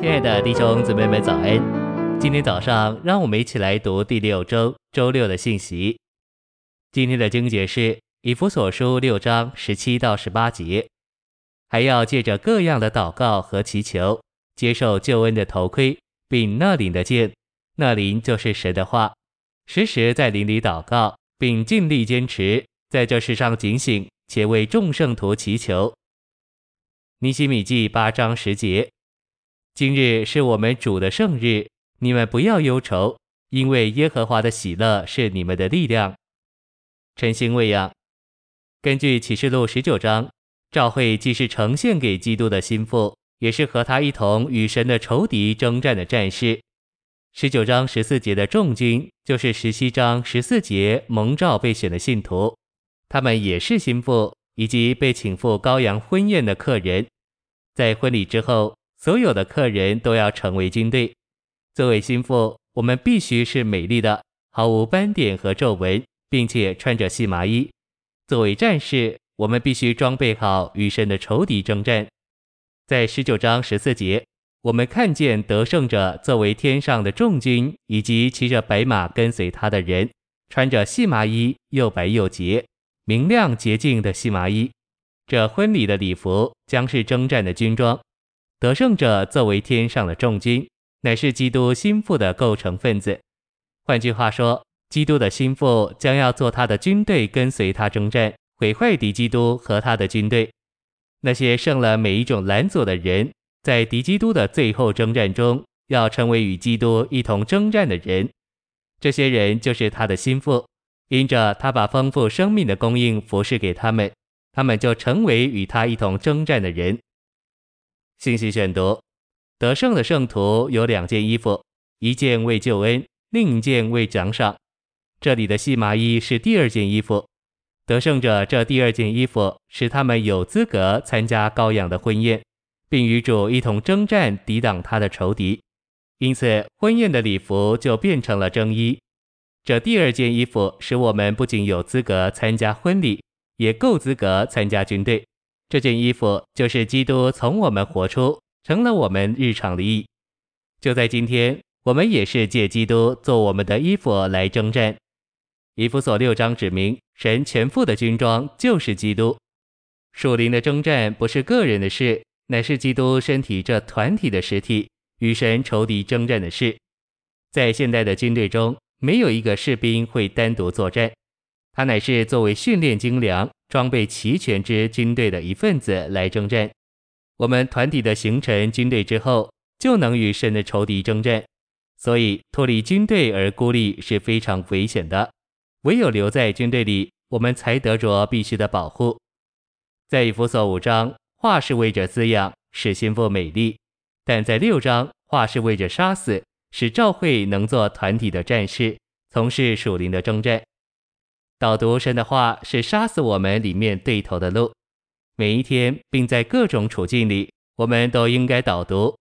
亲爱的弟兄姊妹们，早安！今天早上，让我们一起来读第六周周六的信息。今天的经节是以弗所书六章十七到十八节，还要借着各样的祷告和祈求，接受救恩的头盔，并那灵的剑，那灵就是神的话，时时在灵里祷告，并尽力坚持，在这世上警醒，且为众圣徒祈求。尼希米记八章十节。今日是我们主的圣日，你们不要忧愁，因为耶和华的喜乐是你们的力量。晨星喂养，根据启示录十九章，赵会既是呈现给基督的心腹，也是和他一同与神的仇敌征战的战士。十九章十四节的众军，就是十七章十四节蒙召被选的信徒，他们也是心腹，以及被请赴羔羊婚宴的客人，在婚礼之后。所有的客人都要成为军队。作为心腹，我们必须是美丽的，毫无斑点和皱纹，并且穿着细麻衣。作为战士，我们必须装备好，与神的仇敌征战。在十九章十四节，我们看见得胜者作为天上的众军，以及骑着白马跟随他的人，穿着细麻衣，又白又洁，明亮洁净的细麻衣。这婚礼的礼服将是征战的军装。得胜者作为天上的众军，乃是基督心腹的构成分子。换句话说，基督的心腹将要做他的军队，跟随他征战，毁坏敌基督和他的军队。那些胜了每一种拦阻的人，在敌基督的最后征战中，要成为与基督一同征战的人。这些人就是他的心腹，因着他把丰富生命的供应服侍给他们，他们就成为与他一同征战的人。信息选读：得胜的圣徒有两件衣服，一件为救恩，另一件为奖赏。这里的细麻衣是第二件衣服。得胜者这第二件衣服使他们有资格参加羔羊的婚宴，并与主一同征战，抵挡他的仇敌。因此，婚宴的礼服就变成了征衣。这第二件衣服使我们不仅有资格参加婚礼，也够资格参加军队。这件衣服就是基督从我们活出，成了我们日常的义。就在今天，我们也是借基督做我们的衣服来征战。以弗所六章指明，神全副的军装就是基督。属灵的征战不是个人的事，乃是基督身体这团体的实体与神仇敌征战的事。在现代的军队中，没有一个士兵会单独作战，他乃是作为训练精良。装备齐全之军队的一份子来征战，我们团体的形成军队之后，就能与神的仇敌征战。所以脱离军队而孤立是非常危险的。唯有留在军队里，我们才得着必须的保护。在以弗所五章，话是为着滋养，使心腹美丽；但在六章，话是为着杀死，使教会能做团体的战士，从事属灵的征战。导读神的话是杀死我们里面对头的路。每一天，并在各种处境里，我们都应该导读。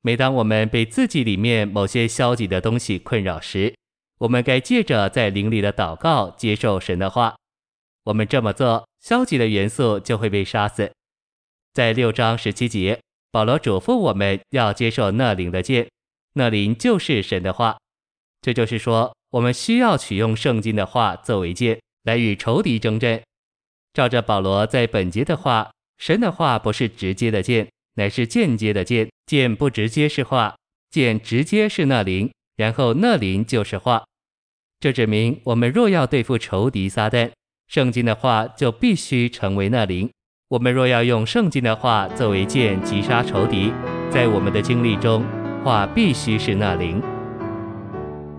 每当我们被自己里面某些消极的东西困扰时，我们该借着在灵里的祷告接受神的话。我们这么做，消极的元素就会被杀死。在六章十七节，保罗嘱咐我们要接受那灵的剑，那灵就是神的话。这就是说，我们需要取用圣经的话作为剑，来与仇敌争战。照着保罗在本节的话，神的话不是直接的剑，乃是间接的剑。剑不直接是话，剑直接是那灵，然后那灵就是话。这指明我们若要对付仇敌撒旦，圣经的话就必须成为那灵。我们若要用圣经的话作为剑击杀仇敌，在我们的经历中，话必须是那灵。